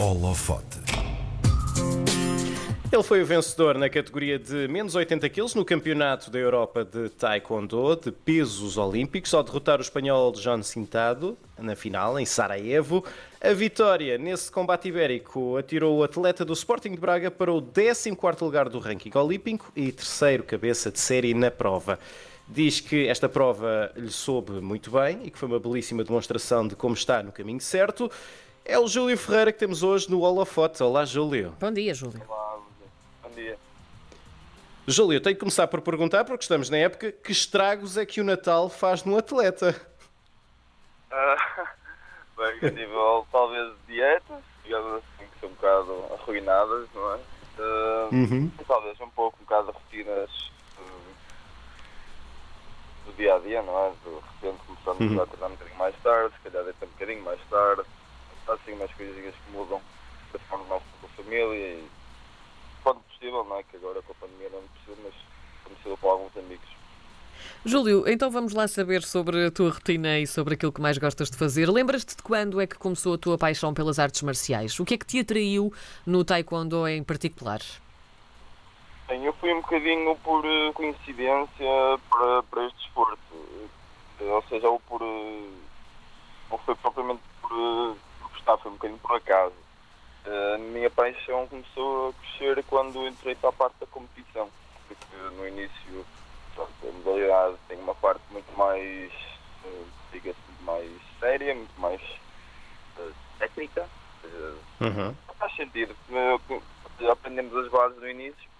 Holofote. Ele foi o vencedor na categoria de menos 80 quilos no Campeonato da Europa de Taekwondo de pesos olímpicos, ao derrotar o espanhol John Cintado na final, em Sarajevo. A vitória nesse combate ibérico atirou o atleta do Sporting de Braga para o 14º lugar do ranking olímpico e terceiro cabeça de série na prova. Diz que esta prova lhe soube muito bem e que foi uma belíssima demonstração de como está no caminho certo. É o Júlio Ferreira que temos hoje no Holofote. Olá, Júlio. Bom dia, Júlio. Olá, bom dia. Júlio, eu tenho que começar por perguntar, porque estamos na época, que estragos é que o Natal faz no atleta? Ah, bem, a nível talvez de dietas, digamos assim, que são um bocado arruinadas, não é? Ah, Uhum. Talvez um pouco, um bocado de rotinas ah, do dia a dia, não é? De repente começamos Uhum. a treinar um bocadinho mais tarde, se calhar deitar um bocadinho mais tarde, assim umas coisinhas que mudam da forma mais com a família e quando possível, não é? Que agora com a pandemia não é possível, mas possível com alguns amigos. Júlio, então vamos lá saber sobre a tua rotina e sobre aquilo que mais gostas de fazer. Lembras-te de quando é que começou a tua paixão pelas artes marciais? O que é que te atraiu no Taekwondo em particular? Bem, eu fui um bocadinho por eh, coincidência para, para este desporto. Eh, Ou seja, ou por. eh, Não foi propriamente por gostar, foi um bocadinho por acaso. Eh, A minha paixão começou a crescer quando entrei para a parte da competição. Porque no início pronto, a modalidade tem uma parte muito mais, eh, diga-se, mais séria, muito mais eh, técnica. Uhum. faz sentido. Aprendemos as bases no início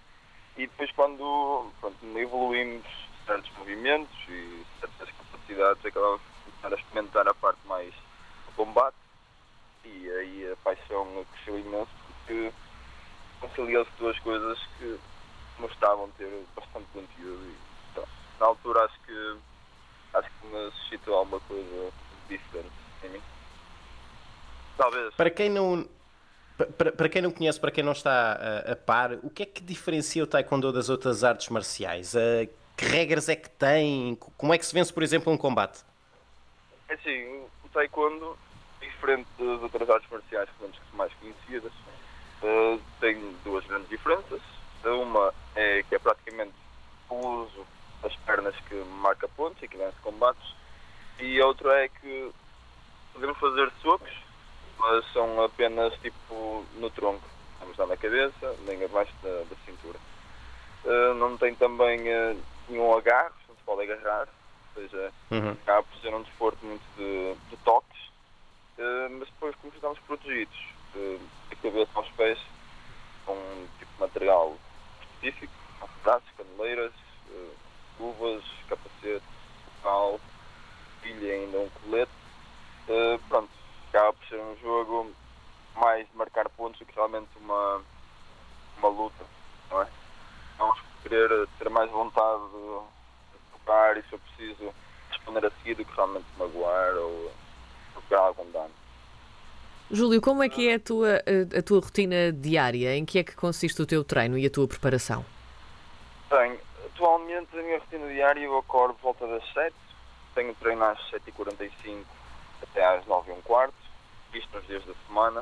e depois quando pronto, evoluímos certos movimentos e certas capacidades, começar a experimentar a parte mais do combate e aí a paixão cresceu imenso porque conciliou-se duas coisas que mostravam ter bastante conteúdo e pronto, na altura acho que acho que me suscitou alguma coisa diferente em mim. Talvez. Para quem não. Para, para quem não conhece, para quem não está a, a par, o que é que diferencia o Taekwondo das outras artes marciais? Ah, que regras é que tem? Como é que se vence, por exemplo, um combate? É assim, o taekwondo, diferente das outras artes marciais que são mais conhecidas, eh, tem duas grandes diferenças. Uma é que é praticamente o uso das pernas que marca pontos e que vence combates. E a outra é que podemos fazer socos, mas são apenas tipo no tronco. Vamos dar na cabeça, nem abaixo da, da cintura. Eh, não tem também eh, nenhum agarro, não se pode agarrar, ou seja, Uhum. acaba por ser um desporto muito de, de toques, eh, mas depois como estamos protegidos da cabeça aos pés com um tipo de material específico, braços, caneleiras, eh, luvas, capacete, cal, pilha ainda um colete, eh, pronto, acaba por ser um jogo mais de marcar pontos do que realmente uma, uma luta, não é? Vamos querer ter mais vontade de, tocar e se eu preciso responder a seguir do que realmente magoar ou procurar algum dano. Júlio, como é que é a tua, a, a tua rotina diária? Em que é que consiste o teu treino e a tua preparação? Bem, atualmente a minha rotina diária eu acordo por volta das 7, tenho treino às 7h45 até às 9 h um quarto, isto nos dias da semana.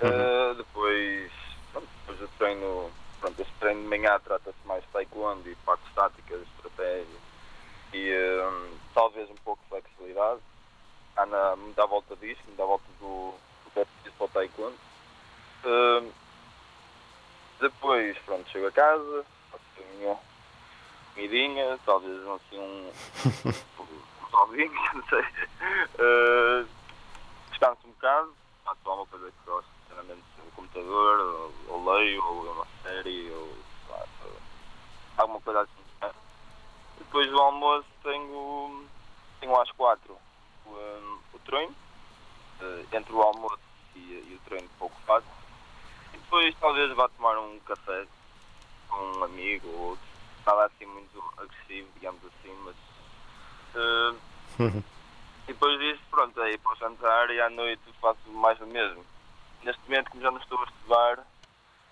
Uh, depois, pronto, depois eu treino, pronto, este treino de manhã trata-se mais de taekwondo e partes táticas, estratégia e um, talvez um pouco de flexibilidade. Me dá volta disto, dá volta do, do que é preciso para o taekwondo. Uh, depois, pronto, chego a casa, faço a minha comidinha, talvez assim um, salvinho, não sei. Uh, descanso um bocado, faço alguma coisa que gosto, sinceramente, no computador, ou, ou leio, ou série, ou sei lá, alguma coisa assim. Depois do almoço tenho, tenho às quatro o, um, o treino, uh, entre o almoço e, e o treino pouco faço. E depois talvez vá tomar um café com um amigo ou outro. Nada assim muito agressivo, digamos assim, mas. uh, Uhum. e depois disso, pronto, aí para o jantar e à noite faço mais do mesmo. Neste momento, como já não estou a estudar,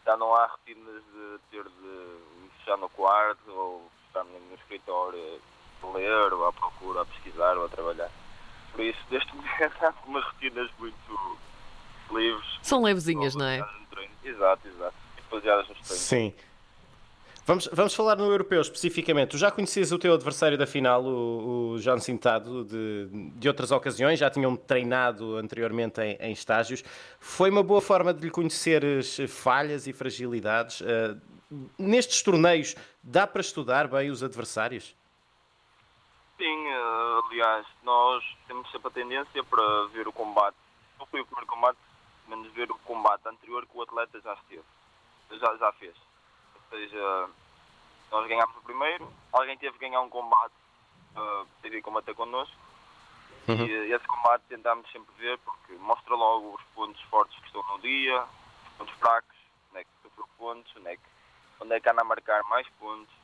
já não há rotinas de ter de fechar no quarto ou estar no escritório a ler ou à procura, a pesquisar ou a trabalhar. Por isso, neste momento, há umas rotinas muito, livres. São levezinhas, não é? Exato, exato. E baseadas nos treinos. Sim. Vamos, vamos falar no europeu especificamente. Tu já conhecias o teu adversário da final, o, o João Cintado, de, de outras ocasiões, já tinham treinado anteriormente em, em estágios. Foi uma boa forma de lhe conheceres falhas e fragilidades. Uh, nestes torneios, dá para estudar bem os adversários? Sim, uh, aliás, nós temos sempre a tendência para ver o combate. Não foi o primeiro combate, menos ver o combate anterior que o atleta já esteve, já, já fez. Ou seja, nós ganhámos o primeiro, alguém teve que ganhar um combate uh, para ir combater connosco. Uhum. E esse combate tentámos sempre ver porque mostra logo os pontos fortes que estão no dia, os pontos fracos, onde é que sofreu pontos, onde é que, onde é que anda a marcar mais pontos,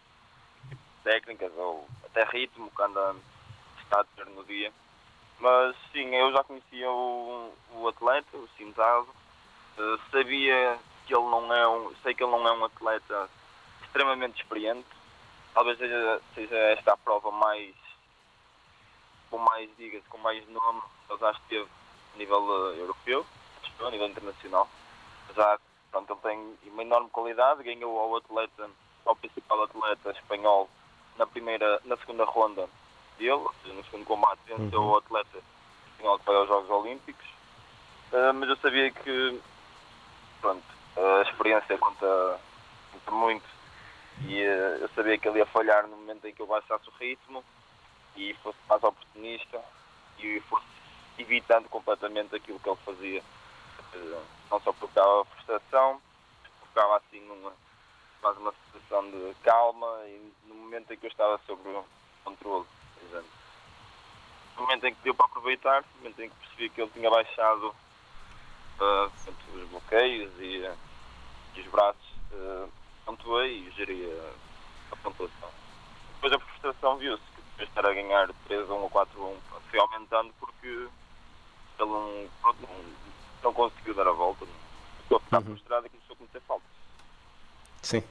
técnicas ou até ritmo que anda está a ter no dia. Mas sim, eu já conhecia o, o atleta, o Cintado, uh, sabia que ele não é um, sei que ele não é um atleta extremamente experiente. Talvez seja, seja esta a prova mais, com mais, diga-se, com mais nome, ele já esteve a nível uh, europeu, a nível internacional. Já, pronto, ele tem uma enorme qualidade, ganhou ao atleta, ao principal atleta espanhol na primeira, na segunda ronda dele, ou seja, no segundo combate, venceu uhum. o atleta espanhol que vai aos Jogos Olímpicos. Uh, mas eu sabia que, pronto, a experiência conta, conta muito e uh, eu sabia que ele ia falhar no momento em que eu baixasse o ritmo e fosse mais oportunista e fosse evitando completamente aquilo que ele fazia. Uh, não só provocava frustração, provocava assim uma, mais uma situação de calma e no momento em que eu estava sobre o controle. No momento em que deu para aproveitar, no momento em que percebi que ele tinha baixado uh, os bloqueios e, e os braços, uh, pontuei e geria a pontuação. Depois a frustração viu-se que depois de estar a ganhar 3 a 1 ou 4 a 1 foi aumentando porque ele não, pronto, não, não conseguiu dar a volta. Ficou a ficar uhum. frustrado e começou a cometer faltas. Sim.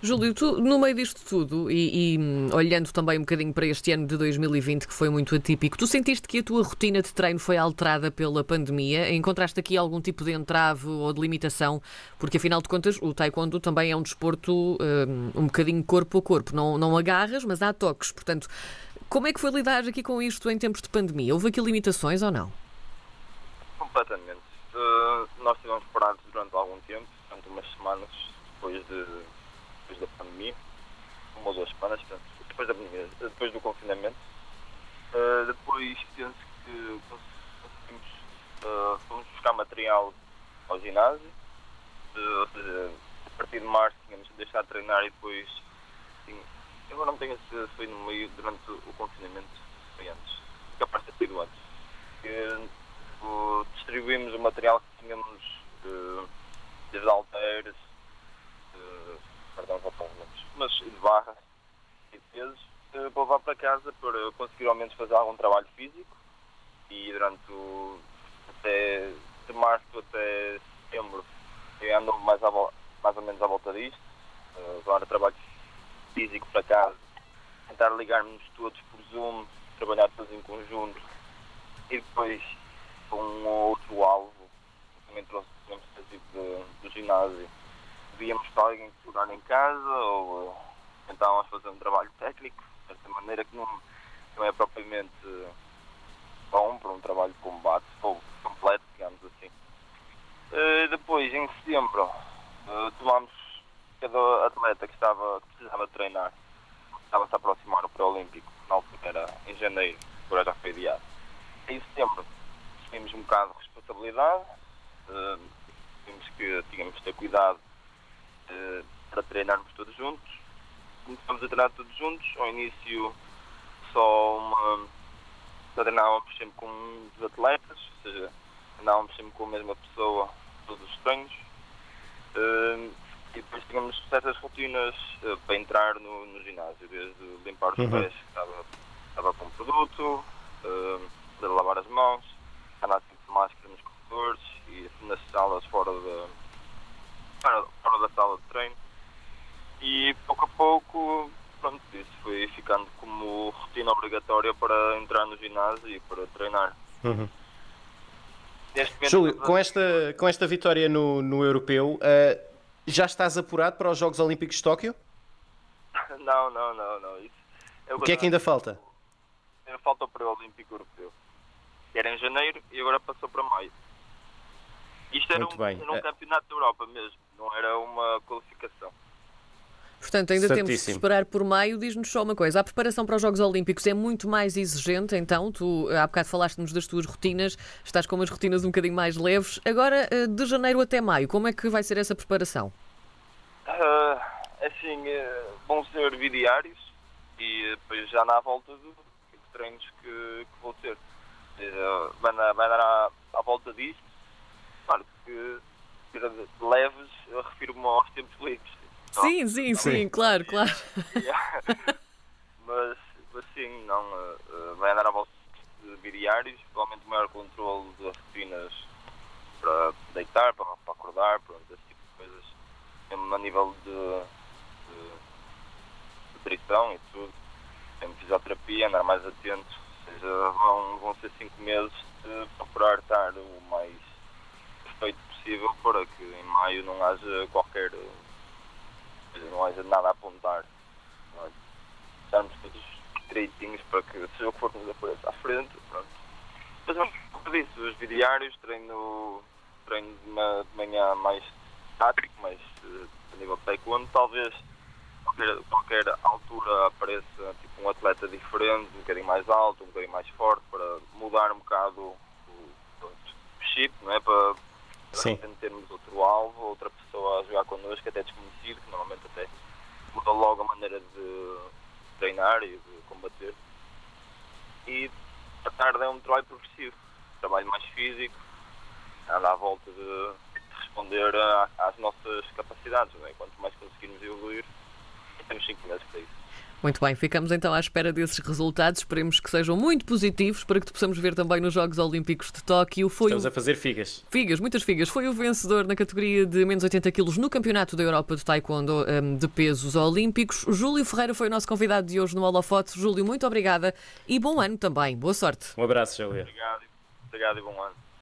Júlio, tu, no meio disto tudo, e, e, hum, olhando também um bocadinho para este ano de 2020, que foi muito atípico, tu sentiste que a tua rotina de treino foi alterada pela pandemia? Encontraste aqui algum tipo de entrave ou de limitação? Porque, afinal de contas, o taekwondo também é um desporto um, um bocadinho corpo a corpo. Não, não agarras, mas há toques. Portanto, como é que foi lidar aqui com isto em tempos de pandemia? Houve aqui limitações ou não? Completamente. Uh, nós estivemos parados durante algum tempo, durante umas semanas, depois de depois da pandemia, uma ou duas semanas, depois, da pandemia, depois do confinamento. Uh, depois penso que conseguimos uh, fomos buscar material ao ginásio, seja, a partir de março tínhamos deixado de treinar e depois sim, agora não tenho se foi no meio durante o confinamento, foi antes, capaz de ter sido antes. Que, distribuímos o material que tínhamos desde alteiras, mas de barras e de pesos, eh, para levar para casa para conseguir ao menos fazer algum trabalho físico e durante o, até de março até setembro eu ando mais, a, mais ou menos à volta disto, uh, levar trabalho físico para casa, tentar ligar-nos todos por Zoom, trabalhar todos em conjunto e depois com um outro alvo, também trouxe exemplo, do, do ginásio, víamos para alguém segurar em casa ou tentávamos fazer um trabalho técnico, desta maneira que não, não é propriamente bom para um trabalho de combate completo, digamos assim. Uh, depois, em setembro, uh, tomámos cada atleta que, estava, que precisava treinar, estava-se a aproximar o pré-olímpico, na altura era em janeiro, agora já foi adiado. Em setembro, assumimos um bocado de responsabilidade, vimos que tínhamos de ter cuidado uh, para treinarmos todos juntos. Começamos a treinar todos juntos. Ao início, só uma. Só treinávamos sempre com dos atletas, ou seja, treinávamos sempre com a mesma pessoa todos os treinos. Uh, e depois tínhamos certas rotinas uh, para entrar no, no, ginásio, desde limpar os uhum. pés, que estava, estava com produto, uh, lavar as mãos, andar sempre de máscara nos corredores e nas salas fora da da sala de treino. E pouco a pouco, pronto, isso foi ficando como rotina obrigatória para entrar no ginásio e para treinar. Uhum. Júlio, com esta, com esta vitória no, no europeu, uh, já estás apurado para os Jogos Olímpicos de Tóquio? Não, não, não, não. Isso é o que é que ainda falta? Ainda falta o pré-olímpico europeu. Era em janeiro e agora passou para maio. Isto era Muito um, bem. era um É. campeonato da Europa mesmo, não era uma qualificação. Portanto, ainda temos de Certíssimo. esperar por maio. Diz-nos só uma coisa: a preparação para os Jogos Olímpicos é muito mais exigente, então. Tu há bocado falaste-nos das tuas rotinas, estás com umas rotinas um bocadinho mais leves. Agora, eh, de janeiro até maio, como é que vai ser essa preparação? Ah, assim, eh, vão ser bidiários e eh, depois já na volta do tipo treinos que, que vou ter. Eh, Vai dar, vai à, à volta disto. Claro que leves, eu refiro-me aos tempos livres. Então, Sim, sim, sim, claro, claro. mas assim, não, eh, eh, vai andar à volta de bidiários, provavelmente maior controle das rotinas para deitar, para, para acordar, pronto, esse tipo de coisas, mesmo a nível de, de nutrição e tudo, tem fisioterapia, andar mais atento, ou seja, vão, vão ser cinco meses de procurar estar o mais perfeito possível para que em maio não haja qualquer, seja, não haja nada a apontar. não é? estarmos todos direitinhos para que seja o que for que nos apareça à frente. Pronto. Mas é um os bidiários, treino, treino de, ma- de manhã mais tático, mais eh, a nível de taekwondo, talvez qualquer, qualquer altura apareça tipo, um atleta diferente, um bocadinho mais alto, um bocadinho mais forte, para mudar um bocado o, o chip, não é? Para, Sim. repente termos outro alvo, outra pessoa a jogar connosco, até desconhecido, que normalmente até muda logo a maneira de treinar e de combater. E a tarde é um trabalho progressivo, trabalho mais físico, anda à volta de responder às nossas capacidades. Não é? Quanto mais conseguirmos evoluir, temos 5 meses para isso. Muito bem, ficamos então à espera desses resultados. Esperemos que sejam muito positivos para que te possamos ver também nos Jogos Olímpicos de Tóquio. Foi Estamos o... a fazer figas. Figas, muitas figas. Foi o vencedor na categoria de menos 80 quilos no Campeonato da Europa de Taekwondo hum, de Pesos Olímpicos. Júlio Ferreira foi o nosso convidado de hoje no Holofote. Júlio, muito obrigada e bom ano também. Boa sorte. Um abraço, Júlio. Obrigado, obrigado e bom ano.